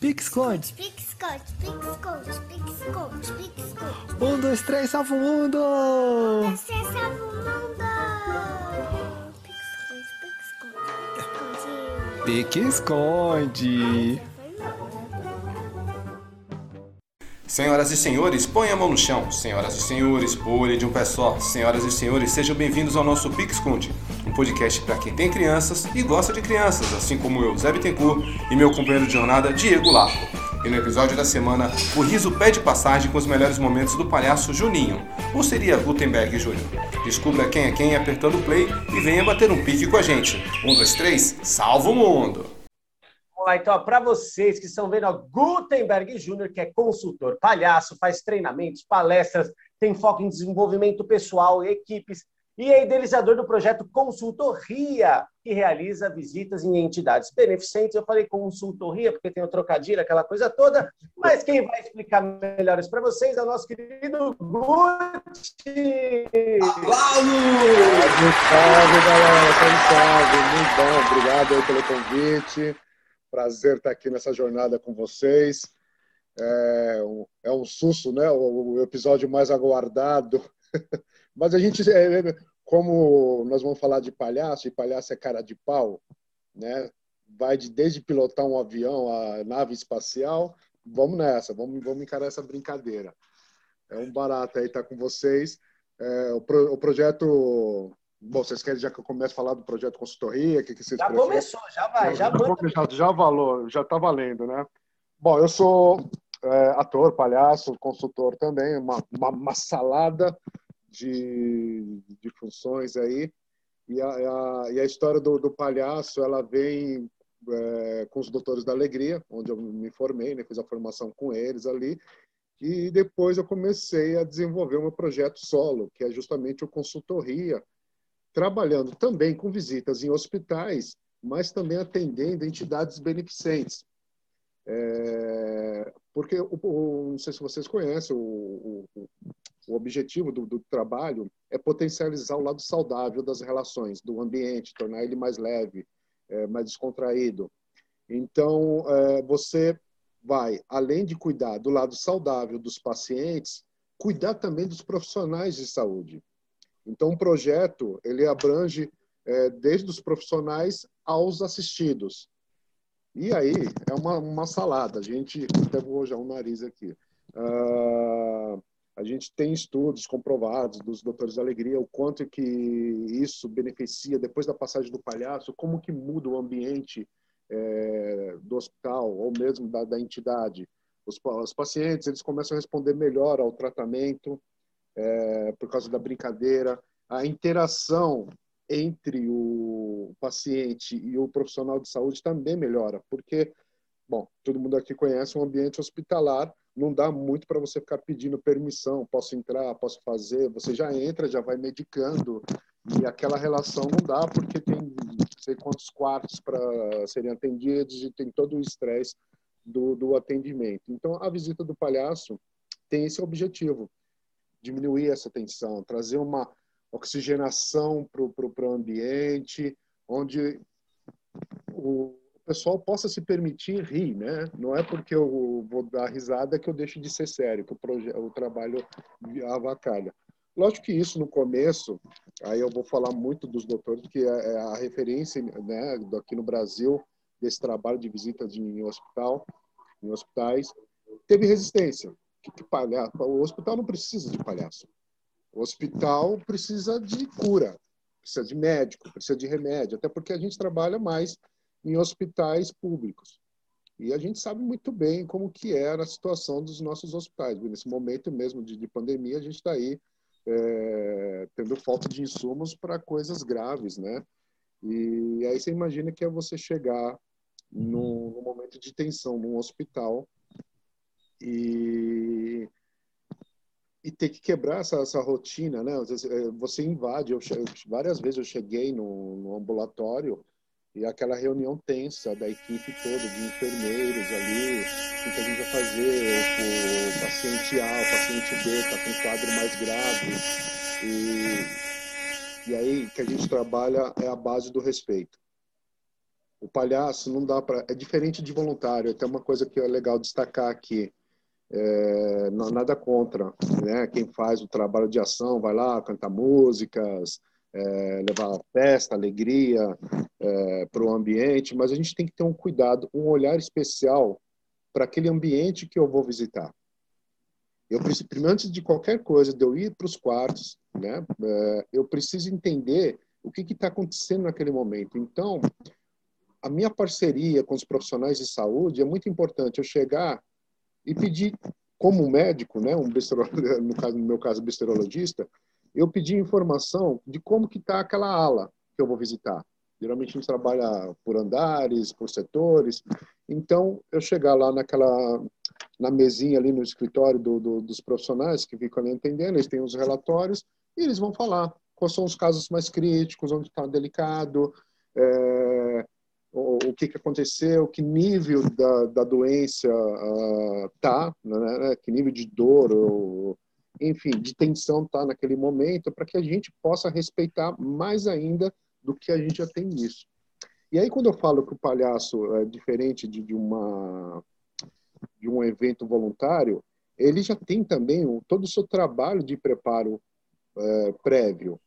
Pique-esconde. Pique-esconde, pique-esconde, pique-esconde, pique-esconde. Um, dois, três, salva o mundo! Você salva o mundo! Pique-esconde, pique-esconde, pique-esconde. Pique-esconde. Senhoras e senhores, põe a mão no chão. Senhoras e senhores, pule de um pé só. Senhoras e senhores, sejam bem-vindos ao nosso Pique Esconde, um podcast para quem tem crianças e gosta de crianças, assim como eu, Zé Bittencourt, e meu companheiro de jornada, Diego Larco. E no episódio da semana, o riso pede passagem com os melhores momentos do palhaço Juninho, ou seria Gutenberg Júnior. Descubra quem é quem apertando play e venha bater um pique com a gente. Um, dois, três, salva o mundo! Vamos lá, então, para vocês que estão vendo, ó, Gutenberg Júnior, que é consultor, palhaço, faz treinamentos, palestras, tem foco em desenvolvimento pessoal, equipes, e é idealizador do projeto Consultoria, que realiza visitas em entidades beneficentes. Eu falei consultoria porque tem o trocadilho, aquela coisa toda, mas quem vai explicar melhor isso para vocês é o nosso querido Guti! Salve, salve, galera. Salve, salve. Muito bom. Obrigado aí pelo convite. Prazer estar aqui nessa jornada com vocês. É um, é um susto, né? O, o episódio mais aguardado. Mas a gente, é, como nós vamos falar de palhaço, e palhaço é cara de pau, né? Vai de, desde pilotar um avião a nave espacial. Vamos nessa, vamos, vamos encarar essa brincadeira. É um barato aí estar com vocês. É, o, pro, o projeto Bom, vocês querem já que eu comece a falar do projeto consultoria? Que, que vocês Já preferem? começou, já vai, já já, manda. já, já valou, já está valendo, né? Bom, eu sou é, ator, palhaço, consultor também, uma, uma, uma salada de, de funções aí. E a, a, e a história do, do palhaço, ela vem é, com os Doutores da Alegria, onde eu me formei, né? fiz a formação com eles ali. E depois eu comecei a desenvolver o meu projeto solo, que é justamente o Consultoria, trabalhando também com visitas em hospitais, mas também atendendo entidades beneficentes. É, porque, o, o, não sei se vocês conhecem, o, o, o objetivo do, do, trabalho é potencializar o lado saudável das relações, do ambiente, tornar ele mais leve, é, mais descontraído. Então, é, você vai, além de cuidar do lado saudável dos pacientes, cuidar também dos profissionais de saúde. Então, o projeto ele abrange é, desde os profissionais aos assistidos. E aí é uma, uma salada. A gente até vou já o nariz aqui. Uh, a gente tem estudos comprovados dos doutores da alegria o quanto que isso beneficia depois da passagem do palhaço, como que muda o ambiente é, do hospital ou mesmo da, da entidade. Os, os pacientes eles começam a responder melhor ao tratamento é, por causa da brincadeira, a interação entre o paciente e o profissional de saúde também melhora, porque, bom, todo mundo aqui conhece um ambiente hospitalar, não dá muito para você ficar pedindo permissão, posso entrar, posso fazer, você já entra, já vai medicando, e aquela relação não dá porque tem não sei quantos quartos para serem atendidos e tem todo o estresse do, do atendimento. Então, a visita do palhaço tem esse objetivo, diminuir essa tensão, trazer uma oxigenação para o ambiente, onde o pessoal possa se permitir rir, né? Não é porque eu vou dar risada que eu deixo de ser sério, que o, o trabalho avacalha. Lógico que isso no começo, aí eu vou falar muito dos doutores, que é, é a referência né, aqui no Brasil desse trabalho de visitas em hospital, em hospitais, teve resistência. Que, que palhaço? O hospital não precisa de palhaço. O hospital precisa de cura, precisa de médico, precisa de remédio, até porque a gente trabalha mais em hospitais públicos. E a gente sabe muito bem como que é a situação dos nossos hospitais. Nesse momento mesmo de, de pandemia, a gente está aí é, tendo falta de insumos para coisas graves, né? E aí você imagina que é você chegar num, num momento de tensão num hospital e e ter que quebrar essa, essa rotina, né? Eh, você invade. Eu, várias vezes eu cheguei no, no, ambulatório e aquela reunião tensa da equipe toda, de enfermeiros ali, o que a gente vai fazer, o, paciente A, o paciente B está com um quadro mais grave. E, e aí que a gente trabalha é a base do respeito. O palhaço não dá para. É diferente de voluntário. Tem uma coisa que é legal destacar aqui. É, não, nada contra, né? Quem faz o trabalho de ação vai lá cantar músicas, é, levar festa, alegria é, para o ambiente, mas a gente tem que ter um cuidado, um olhar especial para aquele ambiente que eu vou visitar. Eu preciso, antes de qualquer coisa, de eu ir para os quartos, né? É, eu preciso entender o que está acontecendo naquele momento. Então, a minha parceria com os profissionais de saúde é muito importante. Eu chegar e pedir, como médico, né, um no, caso, no meu caso, besterologista, eu pedi informação de como que está aquela ala que eu vou visitar. Geralmente a gente trabalha por andares, por setores. Então, eu chegar lá naquela na mesinha ali no escritório do, do, dos profissionais que ficam ali entendendo, eles têm os relatórios e eles vão falar quais são os casos mais críticos, onde está delicado, é, o, o, que, que aconteceu, que nível da, da doença está, uh, né, né, que nível de dor, ou, enfim, de tensão está naquele momento, para que a gente possa respeitar mais ainda do que a gente já tem nisso. E aí, quando eu falo que o palhaço é diferente de, de uma de um evento voluntário, ele já tem também todo o seu trabalho de preparo é, prévio.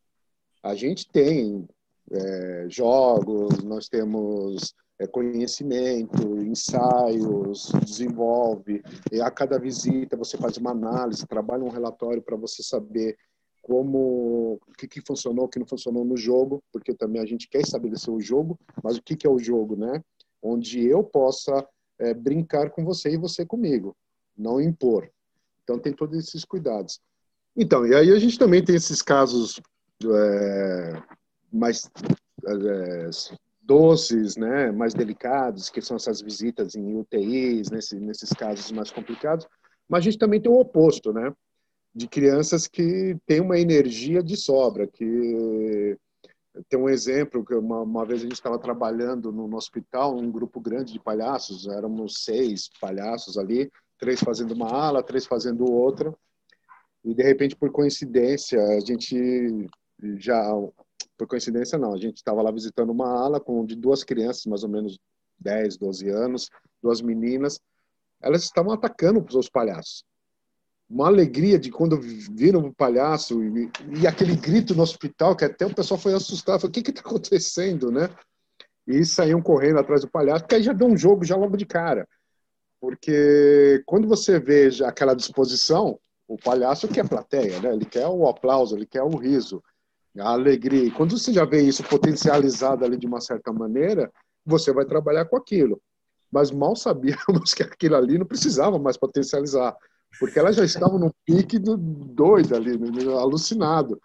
A gente tem é, jogos, nós temos é, conhecimento, ensaios, desenvolve. E a cada visita você faz uma análise, trabalha um relatório para você saber como o que, que funcionou, o que não funcionou no jogo, porque também a gente quer estabelecer o jogo, mas o que, que é o jogo, né? Onde eu possa é, brincar com você e você comigo, não impor. Então tem todos esses cuidados. Então, e aí a gente também tem esses casos é, mais é, doces, né, mais delicados, que são essas visitas em UTIs, nesse, nesses casos mais complicados. Mas a gente também tem o oposto, né, de crianças que têm uma energia de sobra, que tem um exemplo que uma, uma vez a gente estava trabalhando no, no, hospital, um grupo grande de palhaços, éramos seis palhaços ali, três fazendo uma ala, três fazendo outra, e de repente por coincidência a gente já por coincidência não, a gente estava lá visitando uma ala com de duas crianças, mais ou menos 10, 12 anos, duas meninas, elas estavam atacando os palhaços uma alegria de quando viram o palhaço e, e, aquele grito no hospital, que até o pessoal foi assustado, falou, o que está acontecendo, né? E saíam correndo atrás do palhaço, que aí já deu um jogo já logo de cara. Porque quando você vê aquela disposição, o palhaço quer plateia, né? Ele quer o aplauso, ele quer o riso, a alegria. E quando você já vê isso potencializado ali de uma certa maneira, você vai trabalhar com aquilo. Mas mal sabíamos que aquilo ali não precisava mais potencializar porque ela já estava no pique do doido ali, né, alucinado.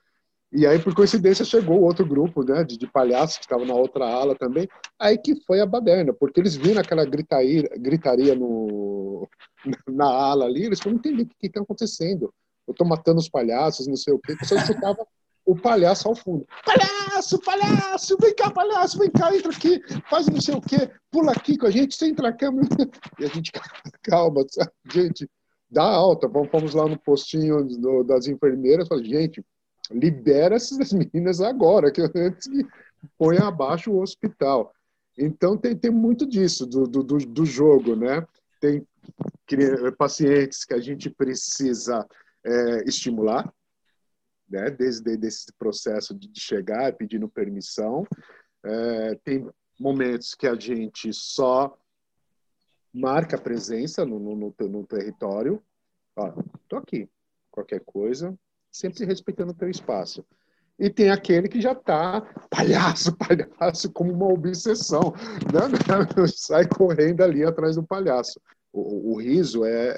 E aí, por coincidência, chegou outro grupo né, de, de palhaços que estava na outra ala também, aí que foi a baderna, porque eles viram aquela gritaria, gritaria no, na ala ali, eles não entender o que está acontecendo. Eu estou matando os palhaços, não sei o quê, só escutava o palhaço ao fundo. Palhaço, palhaço, vem cá, palhaço, vem cá, entra aqui, faz não sei o quê, pula aqui com a gente, você entra a câmera. E a gente, calma, gente, dá alta. Fomos lá no postinho do, das enfermeiras, falei, gente, libera essas meninas agora, que antes que põe abaixo o hospital. Então tem, tem muito disso do, do, do jogo, né? Tem pacientes que a gente precisa é, estimular, né? Desde desse processo de chegar pedindo permissão. É, tem momentos que a gente só marca presença no, no, no, no território. Ó, tô aqui. Qualquer coisa, sempre respeitando o teu espaço. E tem aquele que já está palhaço, palhaço, como uma obsessão. Né? Sai correndo ali atrás do palhaço. O, o riso é,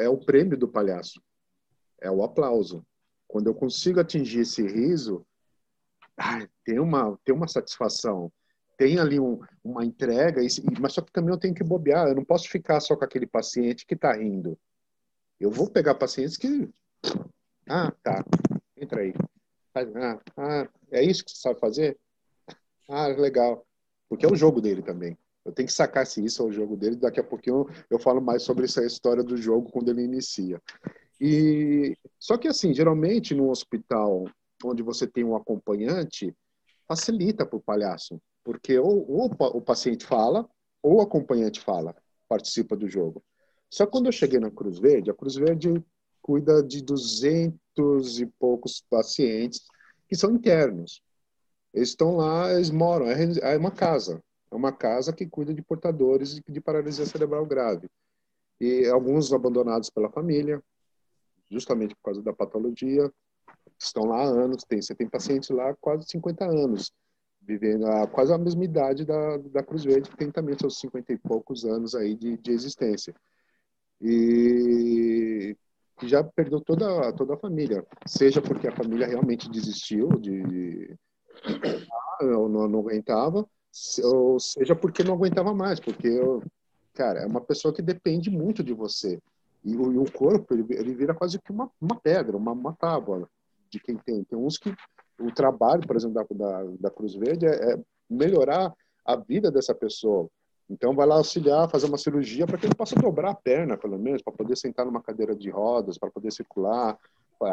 é, é o prêmio do palhaço. É o aplauso. Quando eu consigo atingir esse riso, ai, tem, uma, tem uma satisfação tem ali um, uma entrega, mas só que também eu tenho que bobear, eu não posso ficar só com aquele paciente que está rindo. Eu vou pegar pacientes que. Ah, tá, entra aí. Ah, ah, é isso que você sabe fazer? Ah, legal. Porque é o jogo dele também. Eu tenho que sacar se isso é o jogo dele. Daqui a pouquinho eu falo mais sobre essa história do jogo quando ele inicia. E só que assim, geralmente no hospital onde você tem um acompanhante, facilita para o palhaço Porque ou, ou o paciente fala, ou o acompanhante fala, participa do jogo. Só que quando eu cheguei na Cruz Verde, a Cruz Verde cuida de 200 e poucos pacientes que são internos. Eles estão lá, eles moram, é, é uma casa. É uma casa que cuida de portadores de paralisia cerebral grave. E alguns abandonados pela família, justamente por causa da patologia, estão lá há anos. Tem, você tem pacientes lá há quase 50 anos, vivendo a quase a mesma idade da, da Cruz Verde, que tem também seus 50 e poucos anos aí de, de existência. E já perdeu toda, toda a família, seja porque a família realmente desistiu de ou não, não aguentava, ou seja porque não aguentava mais, porque cara, é uma pessoa que depende muito de você. E o, e o corpo, ele, ele, vira quase que uma, uma pedra, uma, uma tábua de quem tem. Tem uns que o trabalho, por exemplo, da, da, da Cruz Verde é, é melhorar a vida dessa pessoa. Então, vai lá auxiliar, fazer uma cirurgia para que ele possa dobrar a perna, pelo menos, para poder sentar numa cadeira de rodas, para poder circular.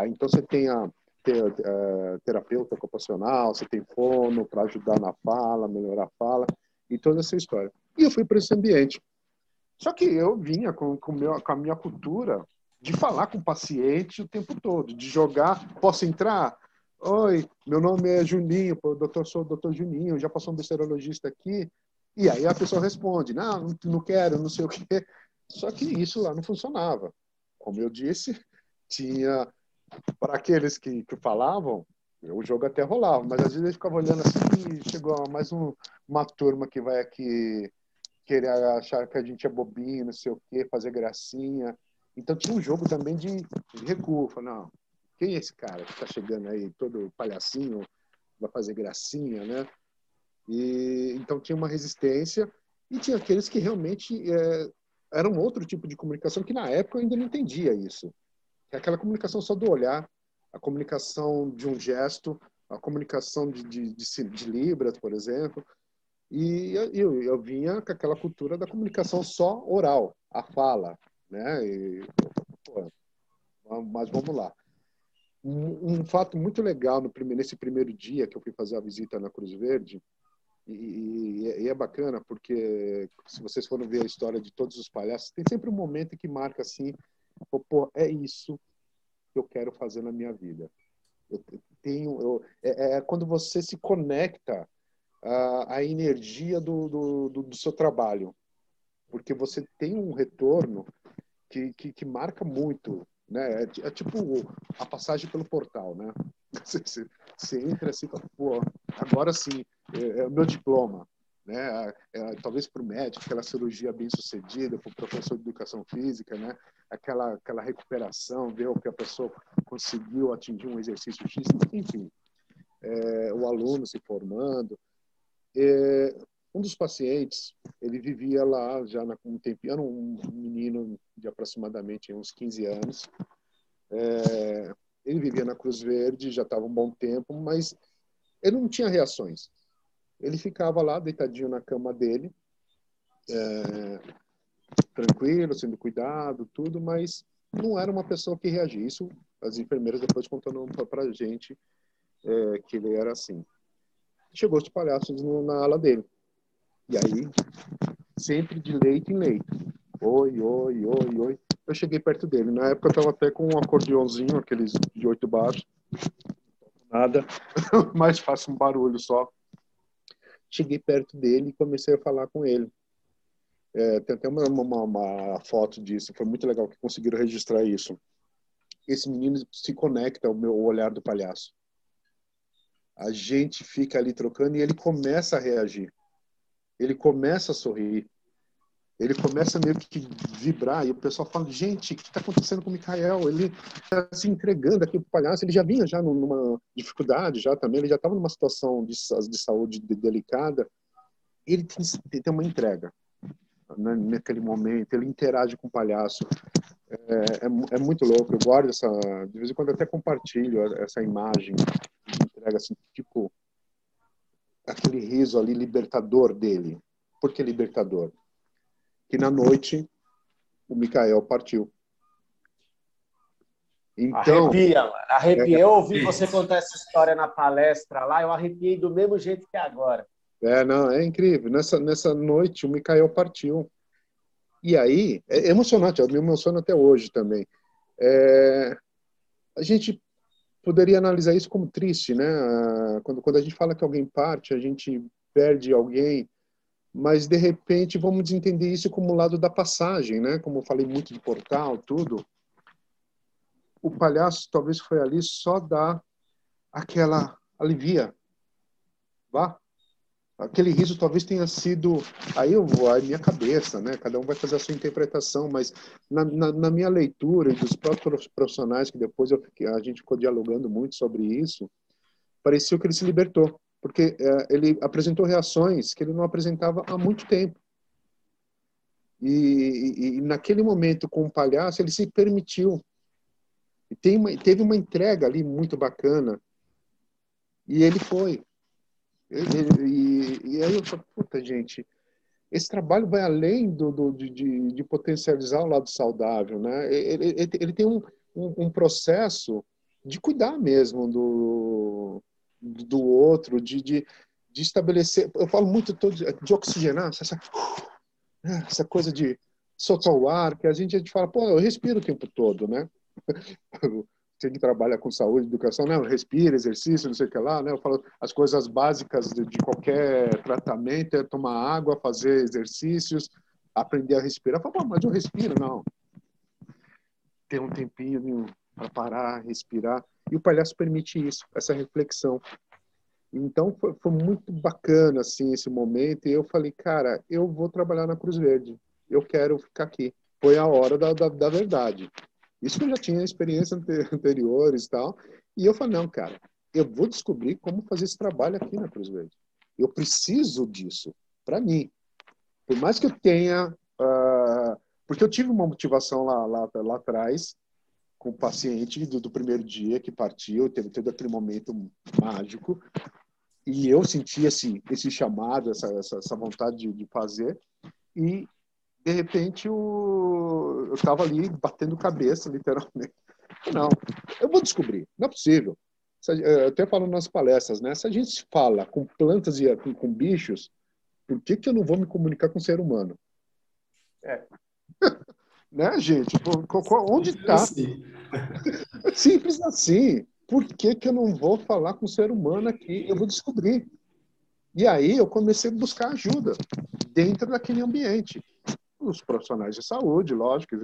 Então, você tem a ter, uh, terapeuta ocupacional, você tem fono para ajudar na fala, melhorar a fala, e toda essa história. E eu fui para esse ambiente. Só que eu vinha com, com, meu, com a minha cultura de falar com o paciente o tempo todo, de jogar, posso entrar? Oi, meu nome é Juninho, eu doutor, sou o doutor Juninho, já passou um bacteriologista aqui. E aí a pessoa responde, não, não quero, não sei o quê. Só que isso lá não funcionava. Como eu disse, tinha, para aqueles que, que falavam, o jogo até rolava, mas às vezes ele ficava olhando assim chegou mais um, uma turma que vai aqui querer achar que a gente é bobinho, não sei o quê, fazer gracinha. Então tinha um jogo também de, de recuo. Não, quem é esse cara que está chegando aí, todo palhacinho, vai fazer gracinha, né? E então tinha uma resistência e tinha aqueles que realmente é, eram outro tipo de comunicação que na época eu ainda não entendia isso. É aquela comunicação só do olhar, a comunicação de um gesto, a comunicação de, de, de, de libras, por exemplo. E eu, eu vinha com aquela cultura da comunicação só oral, a fala, né? E, pô, mas vamos lá. Um, um, fato muito legal no primeiro, nesse primeiro dia que eu fui fazer a visita na Cruz Verde, e, e, e, é bacana porque se vocês forem ver a história de todos os palhaços, tem sempre um momento que marca assim, pô, é isso que eu quero fazer na minha vida. Eu tenho, eu, é, é, quando você se conecta à energia do, do, do, do seu trabalho, porque você tem um retorno que, que, que marca muito né? É, é, tipo a passagem pelo portal, né? Você, você entra assim, pô, agora sim, é, é o meu diploma, né? É talvez para o médico, aquela cirurgia bem sucedida, para o professor de educação física, né? Aquela aquela recuperação, ver o que a pessoa conseguiu atingir um exercício X, enfim, é, o aluno se formando. É, um dos pacientes, ele vivia lá já na, um tempo, era um menino de aproximadamente uns 15 anos. É, ele vivia na Cruz Verde, já estava um bom tempo, mas ele não tinha reações. Ele ficava lá deitadinho na cama dele, é, tranquilo, sendo cuidado, tudo, mas não era uma pessoa que reagia. Isso as enfermeiras depois contaram para a gente é, que ele era assim. Chegou os palhaços no, na ala dele. E aí, sempre de leito em leito. Oi, oi, oi, oi. Eu cheguei perto dele. Na época eu estava até com um acordeãozinho, aqueles de oito baixos. Nada, mas faço um barulho só. Cheguei perto dele e comecei a falar com ele. É, tem até uma, uma, uma, foto disso, foi muito legal que conseguiram registrar isso. Esse menino se conecta ao meu olhar do palhaço. A gente fica ali trocando e ele começa a reagir. Ele começa a sorrir, ele começa meio que vibrar, e o pessoal fala, gente, o que está acontecendo com o Mikael? Ele está se entregando aqui para o palhaço, ele já vinha já numa dificuldade já também, ele já estava numa situação de, de saúde delicada, ele tem, tem uma entrega né, naquele momento, ele interage com o palhaço, é, é, é, muito louco, eu guardo essa, de vez em quando até compartilho essa imagem entrega, assim, tipo, aquele riso ali libertador dele. Por que libertador? Que na noite o Mikael partiu. Então, Arrepia, mano. Arrepiei. É, eu ouvi você contar essa história na palestra lá, eu arrepiei do mesmo jeito que agora. É, não, é incrível. Nessa, nessa noite o Mikael partiu. E aí, é emocionante, eu me emociono até hoje também. É, a gente poderia analisar isso como triste, né? Quando, quando a gente fala que alguém parte, a gente perde alguém, mas de repente vamos entender isso como lado da passagem, né? Como eu falei muito de portal, tudo. O palhaço talvez foi ali só dar aquela alivia. Vá, aquele riso talvez tenha sido aí eu vou a minha cabeça né? Cada um vai fazer a sua interpretação mas na, na, na minha leitura e dos próprios profissionais que depois eu, a gente ficou dialogando muito sobre isso parecia que ele se libertou porque é, ele apresentou reações que ele não apresentava há muito tempo. E, e, e naquele momento com o palhaço ele se permitiu. E tem uma, teve uma entrega ali muito bacana. E ele foi e, aí eu falo, puta, gente, esse trabalho vai além do, do de, de, potencializar o lado saudável, né? Ele, ele, ele tem um, um, um, processo de cuidar mesmo do, do outro, de, de, de estabelecer. Eu falo muito todo, de oxigenar, essa, essa coisa de soltar o ar, que a gente, a gente fala, pô, eu respiro o tempo todo, né? você que trabalha com saúde, educação, não, respira, exercício, não sei o que lá, né? Eu falo as coisas básicas de, de qualquer tratamento é tomar água, fazer exercícios, aprender a respirar. Eu falo, mas eu respiro, não. Ter um tempinho para parar, respirar. E o palhaço permite isso, essa reflexão. Então foi, foi, muito bacana assim esse momento e eu falei, cara, eu vou trabalhar na Cruz Verde. Eu quero ficar aqui. Foi a hora da, da, da verdade. Isso que eu já tinha experiência anteriores e tal. E eu falei, não, cara, eu vou descobrir como fazer esse trabalho aqui na Cruz Verde. Eu preciso disso para mim. Por mais que eu tenha... Uh, porque eu tive uma motivação lá, lá, lá atrás, com o paciente do, do primeiro dia que partiu, teve todo aquele momento mágico, e eu senti esse, esse chamado, essa, essa, essa vontade de, de fazer, e de repente o... eu estava ali batendo cabeça, literalmente. Não, eu vou descobrir, não é possível. Eu até falo nas palestras, né? Se a gente fala com plantas e com, com bichos, por que, que eu não vou me comunicar com o ser humano? É. né, gente? Onde está? Assim. Simples assim. Por que, que eu não vou falar com o ser humano aqui? Eu vou descobrir. E aí eu comecei a buscar ajuda dentro daquele ambiente os profissionais de saúde, lógico,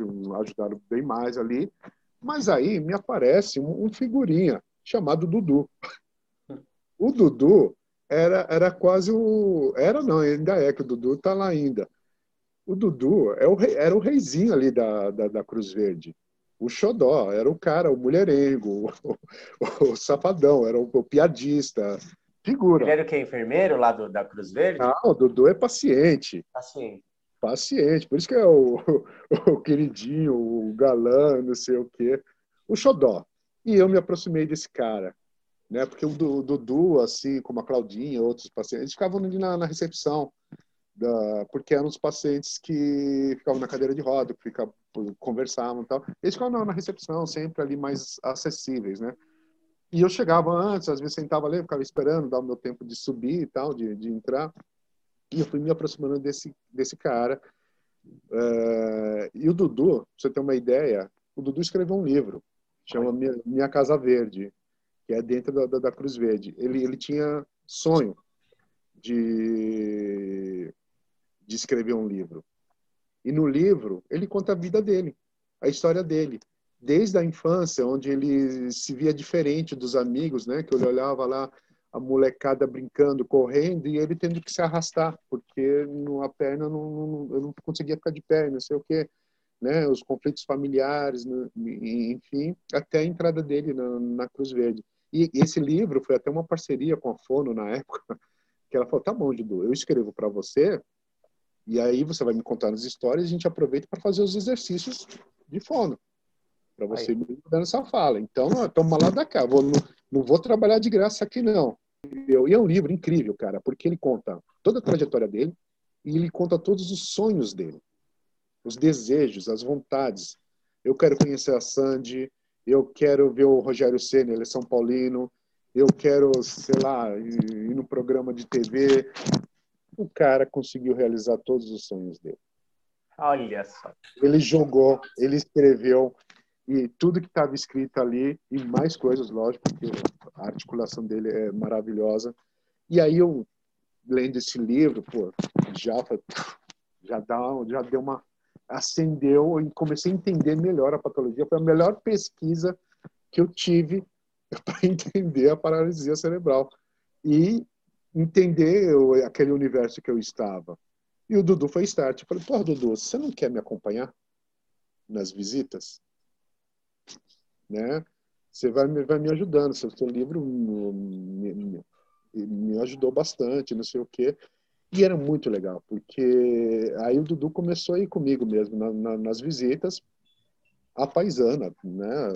ajudaram bem mais ali. Mas aí me aparece um, um figurinha chamado Dudu. O Dudu era, era quase o. Era não, ainda é, que o Dudu está lá ainda. O Dudu é o rei, era o reizinho ali da, da, da, Cruz Verde. O Xodó era o cara, o mulherengo, o, o, o safadão, era o, o, piadista. Figura. Ele era o que? Enfermeiro lá do, da Cruz Verde? Não, o Dudu é paciente. Paciente paciente. Por isso que é o, o, queridinho, o galã, não sei o quê. O xodó. E eu me aproximei desse cara. Né? Porque o Dudu, assim, como a Claudinha, outros pacientes, ficavam ali na, na recepção. Da, porque eram os pacientes que ficavam na cadeira de roda, que ficavam, conversavam e tal. Eles ficavam na, recepção, sempre ali mais acessíveis, né? E eu chegava antes, às vezes sentava ali, ficava esperando, dar o meu tempo de subir e tal, de, de entrar. E eu fui me aproximando desse, desse cara. Uh, e o Dudu, pra você ter uma ideia, o Dudu escreveu um livro, chama Minha, Minha Casa Verde, que é dentro da, da, da, Cruz Verde. Ele, ele tinha sonho de, de escrever um livro. E no livro, ele conta a vida dele, a história dele. Desde a infância, onde ele se via diferente dos amigos, né? Que ele olhava lá, a molecada brincando, correndo, e ele tendo que se arrastar, porque a perna não, não, eu não conseguia ficar de pé, não sei o quê. Né, os conflitos familiares, né, enfim, até a entrada dele na, na, Cruz Verde. E esse livro foi até uma parceria com a Fono na época, que ela falou: tá bom, Didu, eu escrevo para você, e aí você vai me contar as histórias, e a gente aproveita para fazer os exercícios de fono, para você me dando essa fala. Então, toma lá da cá, vou, não vou trabalhar de graça aqui, não. E é um livro incrível, cara, porque ele conta toda a trajetória dele e ele conta todos os sonhos dele, os desejos, as vontades. Eu quero conhecer a Sandy, eu quero ver o Rogério Senna, ele é São Paulino, eu quero, sei lá, ir no programa de TV. o cara conseguiu realizar todos os sonhos dele. Olha só. Ele jogou, ele escreveu, e tudo que estava escrito ali, e mais coisas, lógico, porque a articulação dele é maravilhosa. E aí eu, lendo esse livro, pô, já, já, dá, já deu uma... acendeu e comecei a entender melhor a patologia. Foi a melhor pesquisa que eu tive para entender a paralisia cerebral e entender aquele universo que eu estava. E o Dudu foi start. Eu falei, pô, Dudu, você não quer me acompanhar nas visitas? Né? Você vai, vai me ajudando. Seu, seu livro me, me, me ajudou bastante, não sei o quê. E era muito legal, porque aí o Dudu começou a ir comigo mesmo na, na, nas visitas, a paisana, né?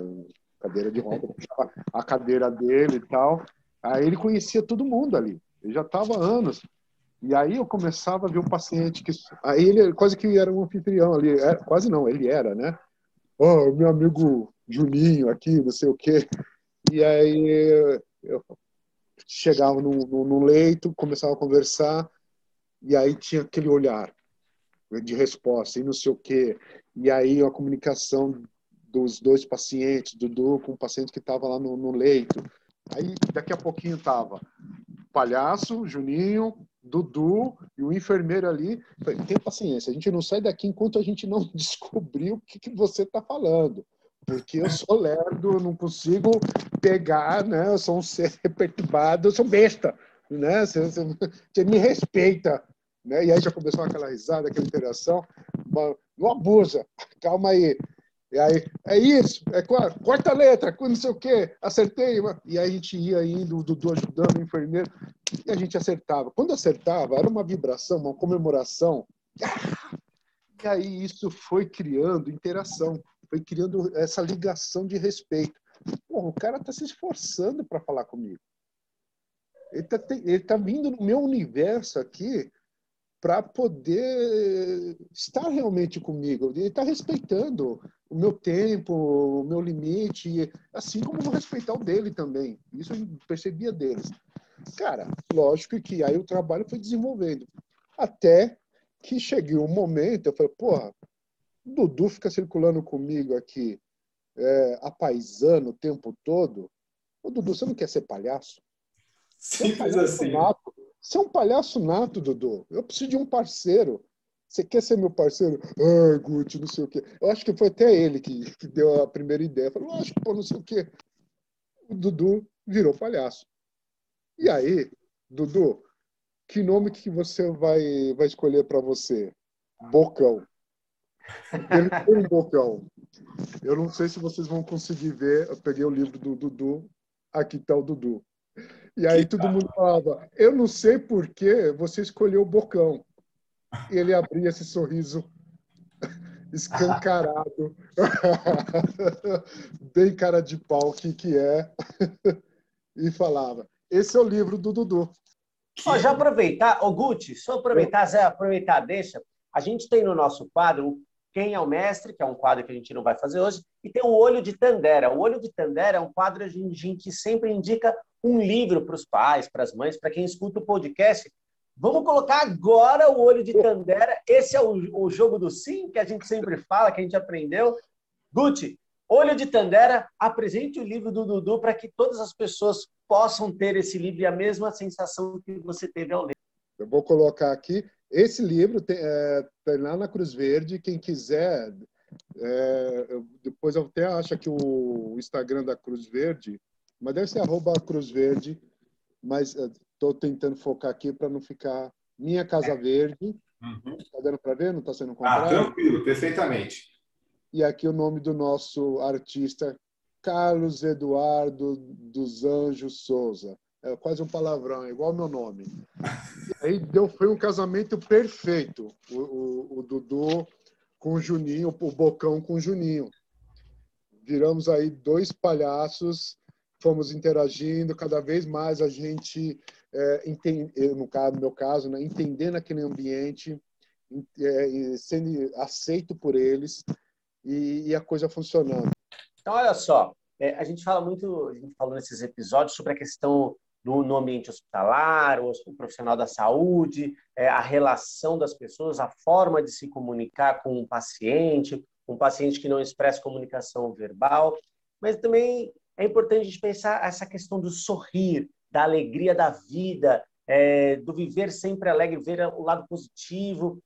Cadeira de roda, a cadeira dele e tal. Aí ele conhecia todo mundo ali. Ele já estava anos. E aí eu começava a ver um paciente que. Aí ele quase que era um anfitrião ali. Era, quase não, ele era, né? Oh, meu amigo Juninho aqui, não sei o quê. E aí eu chegava no, no, no leito, começava a conversar, e aí tinha aquele olhar de resposta, e não sei o quê. E aí a comunicação dos dois pacientes, Dudu com o paciente que estava lá no, no leito. Aí daqui a pouquinho tava palhaço, Juninho, Dudu e o enfermeiro ali. Falei, tem paciência, a gente não sai daqui enquanto a gente não descobrir o que, que você está falando. Porque eu sou lerdo, eu não consigo pegar, né? Eu sou um ser perturbado, eu sou besta, né? Você, você, me respeita, né? E aí já começou aquela risada, aquela interação. Não abusa, calma aí. E aí, é isso, é quarta letra, não sei o quê, acertei. E aí a gente ia indo, o Dudu ajudando o enfermeiro, e a gente acertava. Quando acertava, era uma vibração, uma comemoração. E aí isso foi criando interação, foi criando essa ligação de respeito. Pô, o cara está se esforçando para falar comigo. Ele está tá vindo no meu universo aqui para poder estar realmente comigo. Ele está respeitando o meu tempo, o meu limite, assim como vou respeitar o dele também. Isso eu percebia deles. Cara, lógico que aí o trabalho foi desenvolvendo. Até que cheguei um momento, eu falei, porra, Dudu fica circulando comigo aqui, é, apaisando o tempo todo. Ô, Dudu, você não quer ser palhaço? Simples assim. Nato. Você é um palhaço nato, Dudu. Eu preciso de um parceiro. Você quer ser meu parceiro? Ai, Guti, não sei o quê. Eu acho que foi até ele que, que deu a primeira ideia. Falou, lógico, pô, não sei o quê. O Dudu virou palhaço. E aí, Dudu, que nome que você vai, vai escolher para você? Bocão. Ele foi um bocão. Eu não sei se vocês vão conseguir ver. Eu peguei o livro do Dudu. Aqui está o Dudu. E aí todo mundo falava, eu não sei por que você escolheu o Bocão. E ele abria esse sorriso escancarado, bem cara de pau que, que é, e falava, esse é o livro do Dudu. Ó, já aproveitar, ô Guti, só aproveitar, Zé, aproveitar, deixa. A gente tem no nosso quadro Quem é o Mestre, que é um quadro que a gente não vai fazer hoje, e tem o Olho de Tandera. O Olho de Tandera é um quadro que a gente sempre indica um livro para os pais, para as mães, para quem escuta o podcast. Vamos colocar agora o olho de Tandera. Esse é o, o jogo do sim, que a gente sempre fala, que a gente aprendeu. Guti, olho de Tandera, apresente o livro do Dudu para que todas as pessoas possam ter esse livro e a mesma sensação que você teve ao ler. Eu vou colocar aqui. Esse livro tem, é, tem lá na Cruz Verde. Quem quiser, é, eu, depois eu até acho que o Instagram da Cruz Verde mas deve ser arroba Cruz Verde, mas estou uh, tentando focar aqui para não ficar Minha Casa Verde. Uhum. Tá dando para ver? Não está sendo ah, comprado? Ah, tranquilo, perfeitamente. E aqui o nome do nosso artista, Carlos Eduardo dos Anjos Souza. É quase um palavrão, é igual meu nome. Aí deu, foi um casamento perfeito. O, o, o Dudu com o Juninho, o Bocão com o Juninho. Viramos aí dois palhaços fomos interagindo, cada vez mais a gente, é, entende, no, caso, no meu caso, né, entendendo aquele ambiente, é, sendo aceito por eles e, e, a coisa funcionando. Então, olha só, é, a gente fala muito, a gente falou nesses episódios sobre a questão no, no ambiente hospitalar, o, o, profissional da saúde, é, a relação das pessoas, a forma de se comunicar com um paciente, um paciente que não expressa comunicação verbal, mas também é importante a gente pensar essa questão do sorrir, da alegria da vida, é, do viver sempre alegre, ver o lado positivo.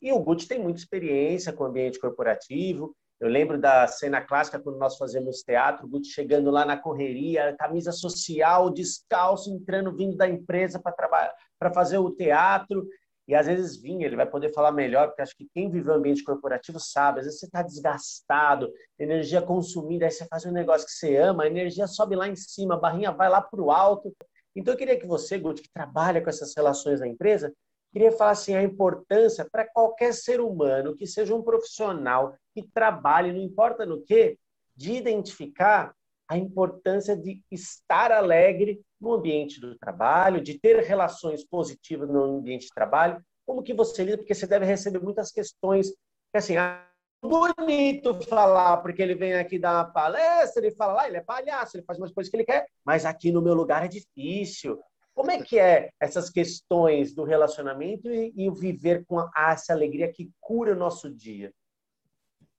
E o Gucci tem muita experiência com o ambiente corporativo, eu lembro da cena clássica quando nós fazemos teatro, o Guti chegando lá na correria, camisa social, descalço, entrando, vindo da empresa para trabalhar, para fazer o teatro. E às vezes vinha, ele vai poder falar melhor, porque acho que quem vive o ambiente corporativo sabe, às vezes você está desgastado, energia consumida, aí você faz um negócio que você ama, a energia sobe lá em cima, a barrinha vai lá para o alto. Então eu queria que você, Guti, que trabalha com essas relações na empresa, queria falar assim a importância para qualquer ser humano que seja um profissional que trabalhe, não importa no que, de identificar a importância de estar alegre no ambiente do trabalho, de ter relações positivas no ambiente de trabalho. Como que você lida? Porque você deve receber muitas questões que assim, ah, bonito falar, porque ele vem aqui dar uma palestra, ele fala lá, ele é palhaço, ele faz umas coisas que ele quer, mas aqui no meu lugar é difícil. Como é que é essas questões do relacionamento e, o viver com a, essa alegria que cura o nosso dia?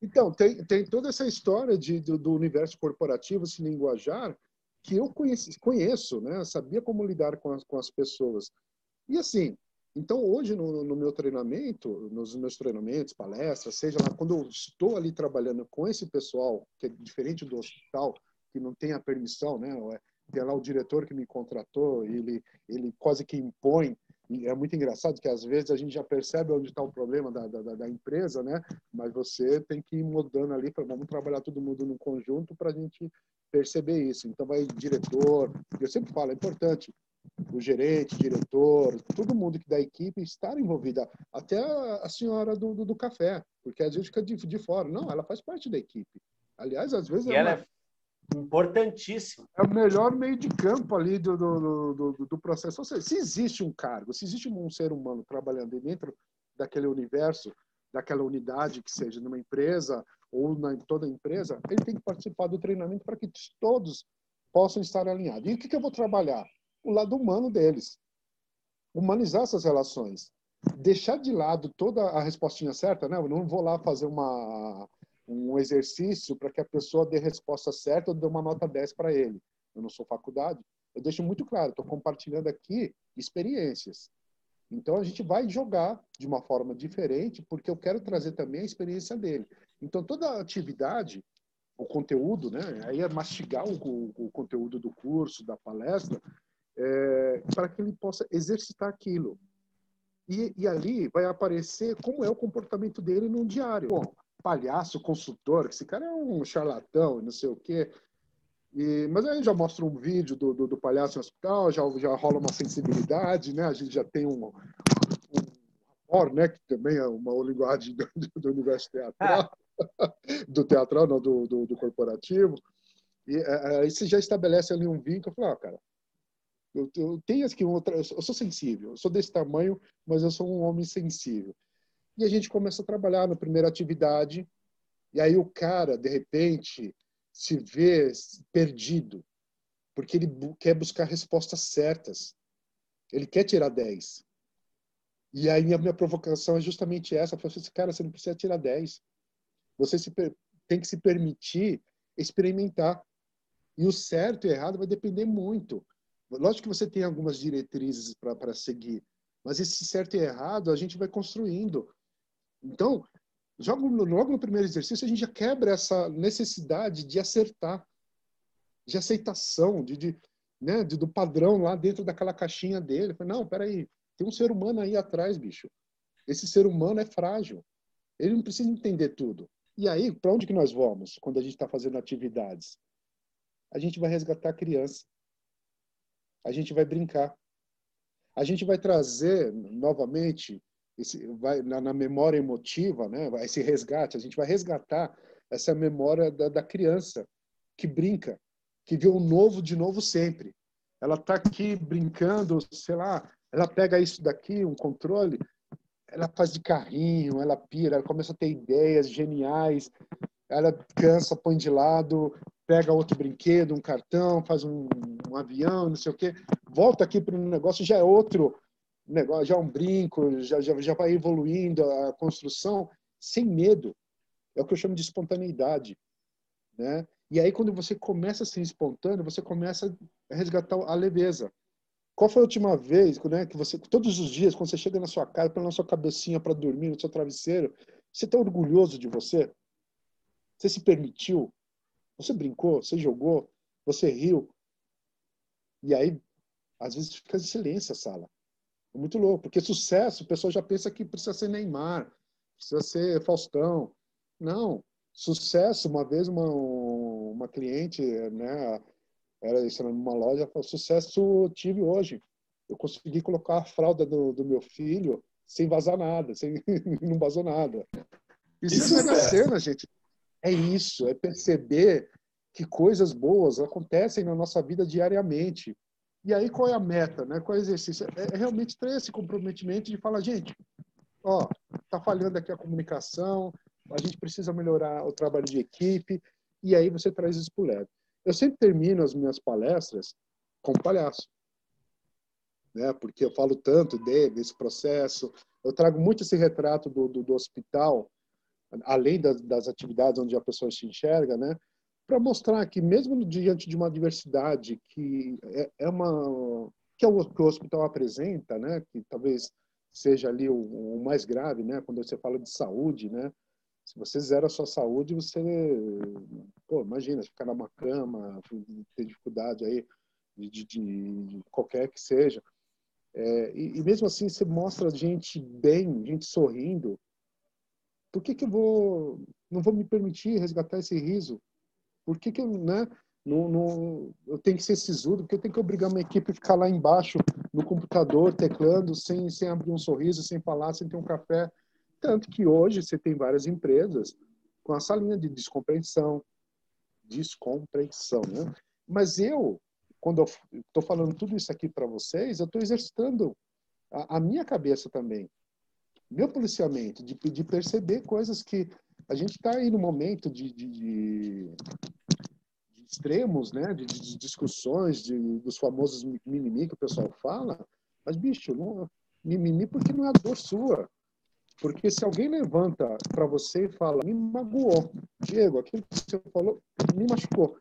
Então, tem, tem toda essa história de, do, do universo corporativo, esse linguajar, que eu conheci, conheço, né? sabia como lidar com as, com as pessoas. E assim, então hoje no, no, meu treinamento, nos meus treinamentos, palestras, seja lá, quando eu estou ali trabalhando com esse pessoal, que é diferente do hospital, que não tem a permissão, né? Tem lá o diretor que me contratou, ele, ele quase que impõe. E é muito engraçado que às vezes a gente já percebe onde está o problema da, da, da, empresa, né? Mas você tem que ir mudando ali para vamos trabalhar todo mundo no conjunto para a gente perceber isso. Então vai diretor, eu sempre falo, é importante o gerente, diretor, todo mundo que da equipe estar envolvida, até a senhora do, do, do café, porque às vezes fica de, de fora. Não, ela faz parte da equipe. Aliás, às vezes e ela, ela é importantíssimo. É o melhor meio de campo ali do, do, do, do processo. Ou seja, se existe um cargo, se existe um ser humano trabalhando dentro daquele universo, daquela unidade, que seja numa empresa ou na, toda empresa, ele tem que participar do treinamento para que todos possam estar alinhados. E o que, que eu vou trabalhar? O lado humano deles. Humanizar essas relações. Deixar de lado toda a respostinha certa, né? Eu não vou lá fazer uma um exercício para que a pessoa dê a resposta certa ou dê uma nota 10 para ele. Eu não sou faculdade. Eu deixo muito claro, estou compartilhando aqui experiências. Então a gente vai jogar de uma forma diferente, porque eu quero trazer também a experiência dele. Então toda atividade, o conteúdo, né? Aí é mastigar o, o, conteúdo do curso, da palestra, é, para que ele possa exercitar aquilo. E, e, ali vai aparecer como é o comportamento dele no diário. Bom, palhaço, consultor, esse cara é um charlatão, não sei o quê. E, mas aí já mostra um vídeo do, do, do, palhaço no hospital, já, já rola uma sensibilidade, né? A gente já tem um, um né? Que também é uma linguagem do, do universo teatral, do teatral, não, do, do, do corporativo. E é, é, aí você já estabelece ali um vínculo. Eu falo, ah, cara, eu, eu tenho aqui outra, eu sou sensível, eu sou desse tamanho, mas eu sou um homem sensível. E a gente começa a trabalhar na primeira atividade, e aí o cara, de repente, se vê perdido, porque ele quer buscar respostas certas. Ele quer tirar 10. E aí a minha provocação é justamente essa. Eu falei assim, cara, você não precisa tirar 10. Você se, tem que se permitir experimentar. E o certo e o errado vai depender muito. Lógico que você tem algumas diretrizes para seguir, mas esse certo e errado a gente vai construindo. Então, logo, logo no primeiro exercício, a gente já quebra essa necessidade de acertar, de aceitação, de, de, né, de, do padrão lá dentro daquela caixinha dele. Não, peraí, tem um ser humano aí atrás, bicho. Esse ser humano é frágil. Ele não precisa entender tudo. E aí, para onde que nós vamos quando a gente está fazendo atividades? A gente vai resgatar a criança. A gente vai brincar. A gente vai trazer novamente esse, vai na, na, memória emotiva, né? Esse resgate, a gente vai resgatar essa memória da, da criança que brinca, que vê o novo de novo sempre. Ela está aqui brincando, sei lá, ela pega isso daqui, um controle, ela faz de carrinho, ela pira, ela começa a ter ideias geniais, ela cansa, põe de lado, pega outro brinquedo, um cartão, faz um, um avião, não sei o quê. Volta aqui para um negócio, já é outro negócio, já é um brinco, já, já, já vai evoluindo a construção sem medo. É o que eu chamo de espontaneidade. Né? E aí, quando você começa a ser espontâneo, você começa a resgatar a leveza. Qual foi a última vez né, que você, todos os dias, quando você chega na sua casa, põe na sua cabecinha para dormir, no seu travesseiro, você está orgulhoso de você? Você se permitiu? Você brincou? Você jogou? Você riu? E aí, às vezes, fica em silêncio a sala. É muito louco, porque sucesso, o pessoal já pensa que precisa ser Neymar, precisa ser Faustão. Não. Sucesso, uma vez uma, uma cliente, né, era isso, numa loja, falou, sucesso tive hoje. Eu consegui colocar a fralda do, do meu filho sem vazar nada, sem não vazou nada. Isso, isso é mega cena, gente. É isso, é perceber que coisas boas acontecem na nossa vida diariamente. E aí qual é a meta, né? Qual é o exercício? É, é realmente ter esse comprometimento de falar, gente, ó, tá falhando aqui a comunicação, a gente precisa melhorar o trabalho de equipe, e aí você traz isso para o leve. Eu sempre termino as minhas palestras com palhaço né? Porque eu falo tanto dele, desse processo. Eu trago muito esse retrato do, do, do hospital, além das, das, atividades onde a pessoa se enxerga, né? Para mostrar que mesmo diante de uma diversidade que é, é uma que é o que o hospital apresenta, né? Que talvez seja ali o, o mais grave, né? Quando você fala de saúde, né? Se você zera a sua saúde, você, pô, imagina, ficar numa cama, ter dificuldade aí de, de, de, qualquer que seja. É, e, e, mesmo assim você mostra gente bem, gente sorrindo. Por que, que eu vou, não vou me permitir resgatar esse riso? Por que, que né, não, não, eu tenho que ser sisudo? Porque eu tenho que obrigar minha equipe a ficar lá embaixo no computador, teclando, sem, sem abrir um sorriso, sem falar, sem ter um café. Tanto que hoje você tem várias empresas com essa linha de descompreensão, descompreensão, né? Mas eu quando eu estou falando tudo isso aqui para vocês, eu estou exercitando a, a, minha cabeça também, meu policiamento, de, de perceber coisas que a gente está aí no momento de, de, de, de extremos, né, de, discussões, de, dos famosos mimimi que o pessoal fala, mas, bicho, não, mimimi porque não é dor sua. Porque se alguém levanta para você e fala, me magoou, Diego, aquilo que você falou me machucou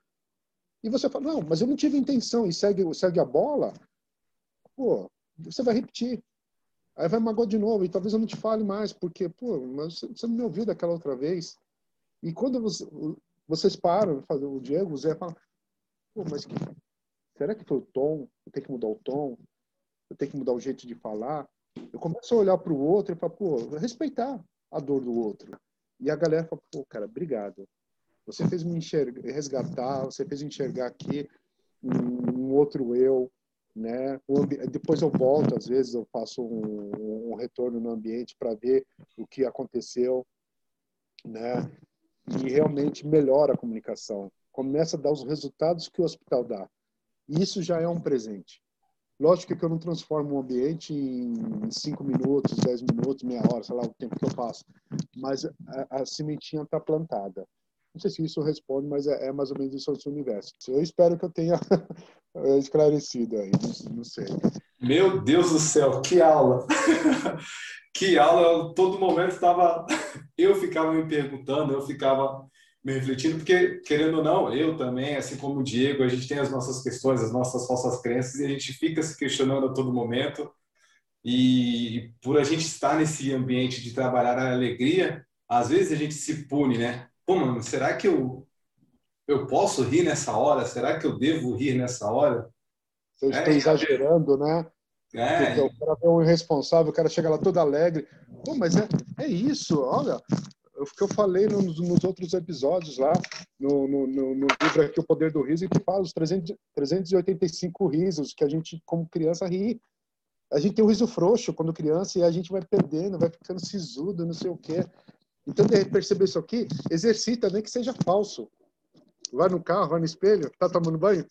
e você fala, não, mas eu não tive intenção, e segue, segue a bola, pô, você vai repetir. Aí vai magoar de novo, e talvez eu não te fale mais, porque, pô, mas você não me ouviu daquela outra vez. E quando você, vocês param, o Diego, o Zé fala, pô, mas que, será que foi o tom? Eu tenho que mudar o tom? Eu tenho que mudar o jeito de falar? Eu começo a olhar para o outro e falo, pô, respeitar a dor do outro. E a galera fala, pô, cara, obrigado. Você fez me enxergar, resgatar, você fez enxergar aqui um, outro eu, né? Depois eu volto, às vezes eu faço um, um retorno no ambiente para ver o que aconteceu, né? E realmente melhora a comunicação, começa a dar os resultados que o hospital dá. Isso já é um presente. Lógico que eu não transformo o ambiente em cinco minutos, dez minutos, meia hora, sei lá o tempo que eu passo, mas a, a sementinha está plantada. Não sei se isso responde, mas é, é mais ou menos isso o universo. Eu espero que eu tenha esclarecido aí, não, não, sei. Meu Deus do céu, que aula! que aula! Todo momento estava. Eu ficava me perguntando, eu ficava me refletindo, porque, querendo ou não, eu também, assim como o Diego, a gente tem as nossas questões, as nossas falsas crenças, e a gente fica se questionando a todo momento. E por a gente estar nesse ambiente de trabalhar a alegria, às vezes a gente se pune, né? Pô, mano, será que eu, eu posso rir nessa hora? Será que eu devo rir nessa hora? Você está é, exagerando, né? É. Porque o cara é um irresponsável, o cara chega lá todo alegre. Pô, mas é, é isso, olha, o que eu falei nos, nos outros episódios lá, no, no, no, no, livro aqui, O Poder do Riso, que fala os 300, 385 risos que a gente, como criança, ri. A gente tem o riso frouxo quando criança e a gente vai perdendo, vai ficando sisudo, não sei o quê. Então, de perceber isso aqui, exercita, nem que seja falso. Vai no carro, vai no espelho, tá tomando banho.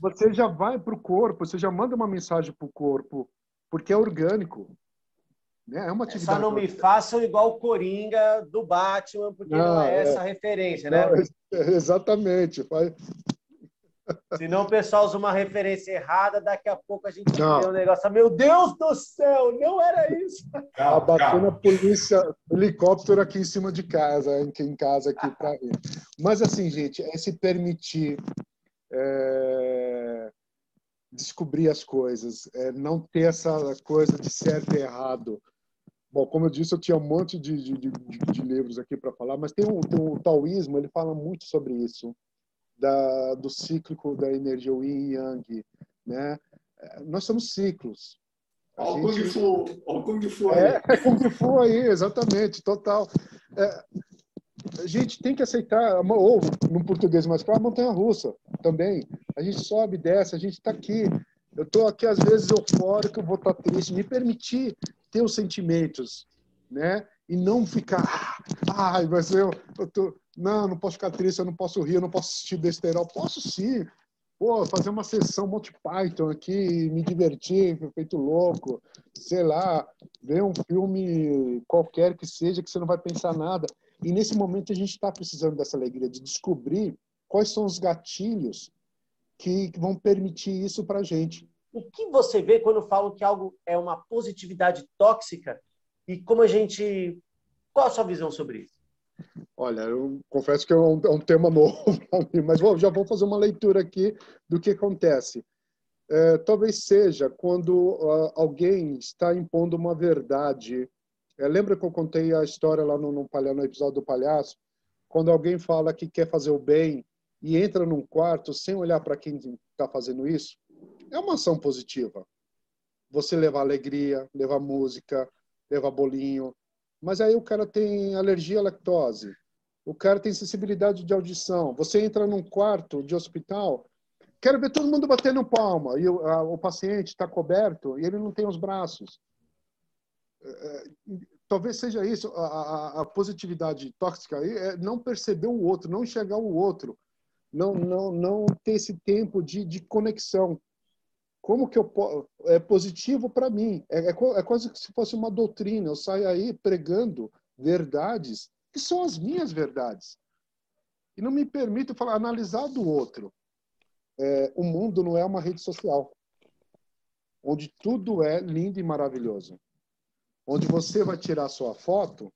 Você já vai para o corpo, você já manda uma mensagem para o corpo, porque é orgânico. Né? É uma atividade. Só não me façam igual o Coringa do Batman, porque não, não é, é, essa a referência, né? Não, exatamente. Senão o pessoal usa uma referência errada, daqui a pouco a gente Não. vê um negócio. Meu Deus do céu, não era isso. Calma, batendo a calma. polícia, helicóptero aqui em cima de casa, aqui em casa aqui para ver. Mas assim, gente, é se permitir é, descobrir as coisas, é não ter essa coisa de certo e errado. Bom, como eu disse, eu tinha um monte de, de, de, de livros aqui para falar, mas tem, um, tem um, o taoísmo, ele fala muito sobre isso, da, do cíclico da energia Yin e Yang, né? É, Nós somos ciclos. A Olha o Kung Fu, olha o Kung Fu aí. é, é Kung Fu aí, exatamente, total. É, a gente tem que aceitar, ou no português mais claro, a montanha russa também. A gente sobe desce, a gente está aqui. Eu estou aqui, às vezes, eufórico, eu vou estar triste. Me permitir ter os sentimentos, né? E não ficar, ai, mas eu, eu tô, não, não posso ficar triste, eu não posso rir, eu não posso assistir besterol. Posso sim. Pô, fazer uma sessão Monty Python aqui, me divertir, feito louco, sei lá, ver um filme qualquer que seja, que você não vai pensar nada. E nesse momento a gente está precisando dessa alegria, de descobrir quais são os gatilhos que, que vão permitir isso para a gente. O que você vê quando falam que algo é uma positividade tóxica? E como a gente. Qual a sua visão sobre isso? Olha, eu confesso que é um, é um tema novo para mim, mas já vou fazer uma leitura aqui do que acontece. É, talvez seja quando ah, alguém está impondo uma verdade. É, lembra que eu contei a história lá no, no, palha- no episódio do palhaço? Quando alguém fala que quer fazer o bem e entra num quarto sem olhar para quem está fazendo isso, é uma ação positiva. Você levar alegria, levar música, levar bolinho, mas aí o cara tem alergia à lactose, o cara tem sensibilidade de audição. Você entra num quarto de hospital, quero ver todo mundo batendo palma, e o, a- o paciente está coberto e ele não tem os braços. É, é, Talvez seja isso, a, a- a positividade tóxica aí é não perceber o outro, não enxergar o outro, não, não, não ter esse tempo de, de conexão. Como que eu. É positivo para mim. É, é, é quase que se fosse uma doutrina. Eu saio aí pregando verdades que são as minhas verdades. E não me permito falar, analisar do outro. É, o mundo não é uma rede social onde tudo é lindo e maravilhoso. Onde você vai tirar sua foto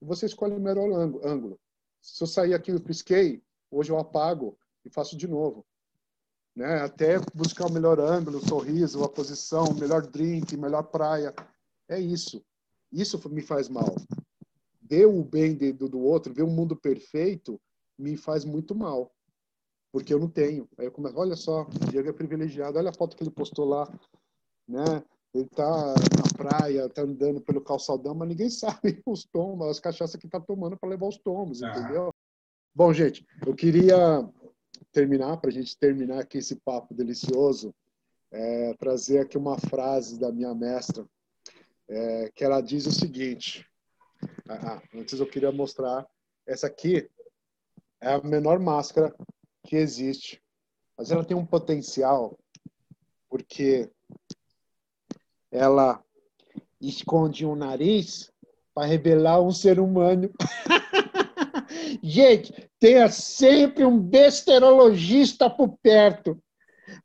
e você escolhe o melhor ângu- ângulo. Se eu sair aqui e pisquei, hoje eu apago e faço de novo né? Até buscar o melhor ângulo, o sorriso, a posição, o melhor drink, melhor praia. É isso. Isso me faz mal. Ver o bem de- do, do outro, ver o mundo perfeito, me faz muito mal. Porque eu não tenho. Aí eu começo, olha só, o Diego é privilegiado, olha a foto que ele postou lá, né? Ele tá na praia, tá andando pelo calçadão, mas ninguém sabe os tombos, as cachaças que tá tomando para levar os tombos, Ah. entendeu? Bom, gente, eu queria terminar, para a gente terminar aqui esse papo delicioso, é, trazer aqui uma frase da minha mestra, é, que ela diz o seguinte. Ah, ah, antes eu queria mostrar. Essa aqui é a menor máscara que existe, mas ela tem um potencial, porque ela esconde um nariz para revelar um ser humano. Gente, tenha sempre um besterologista por perto.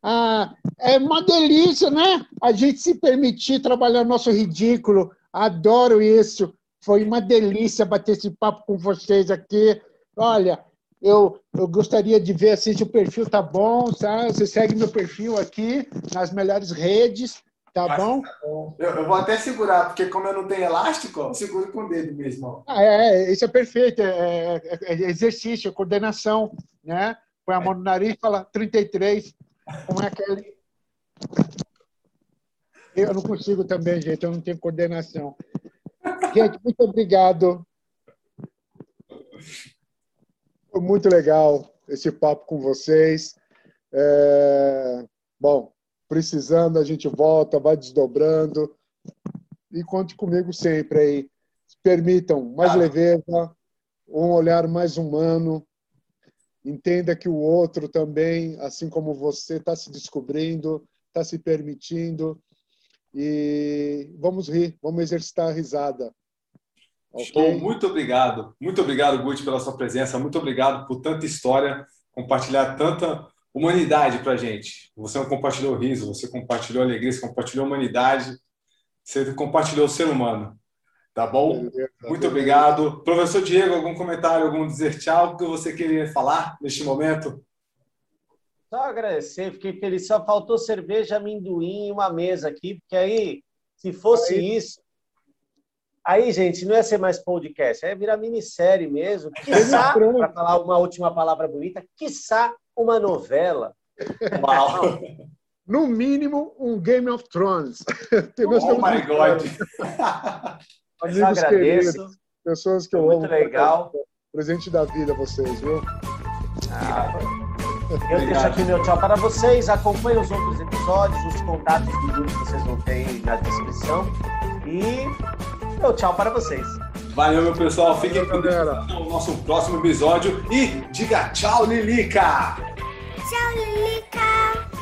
Ah, é uma delícia, né? A gente se permitir trabalhar nosso ridículo. Adoro isso. Foi uma delícia bater esse papo com vocês aqui. Olha, eu, eu gostaria de ver assim, se o perfil tá bom, tá? Você segue meu perfil aqui nas melhores redes, tá Mas- bom? Eu, eu vou até segurar, porque como eu não tenho elástico, eu seguro com o dedo mesmo. ó. Ah, é, isso é perfeito. É, é- é exercício, coordenação, né? Põe a mão no nariz e fala 33. Como é que é? Eu não consigo também, gente. Eu não tenho coordenação. Gente, muito obrigado. Foi muito legal esse papo com vocês. É, Bom, precisando, a gente volta, vai desdobrando. E conte comigo sempre aí. Permitam mais Ah. leveza, um olhar mais humano. Entenda que o outro também, assim como você, está se descobrindo, está se permitindo. E vamos rir, vamos exercitar a risada. Show, Ok? muito obrigado. Muito obrigado, Guti, pela sua presença. Muito obrigado por tanta história, compartilhar tanta humanidade pra gente. Você não compartilhou riso, você compartilhou alegria, você compartilhou humanidade, você compartilhou o ser humano. Tá bom? Muito obrigado. Professor Diego, algum comentário, algum dizer tchau que você queria falar neste momento? Só agradecer, fiquei feliz. Só faltou cerveja, amendoim e uma mesa aqui, porque aí, se fosse aí. isso. Aí, gente, não ia ser mais podcast, ia virar minissérie mesmo. Quiçá, para falar uma última palavra bonita, quiçá uma novela. Uau! No mínimo, um Game of Thrones. oh my God! Amigos Só agradeço. Queridos, pessoas que eu Muito amo. Muito legal. Presente da vida vocês, viu? Ah, eu deixo aqui meu tchau para vocês. Acompanhem os outros episódios, os contatos do grupo que vocês vão ter aí na descrição. E meu tchau para vocês. Valeu, meu pessoal. Fiquem com Deus no nosso próximo episódio. E diga tchau, Lilica! 小绿绿卡。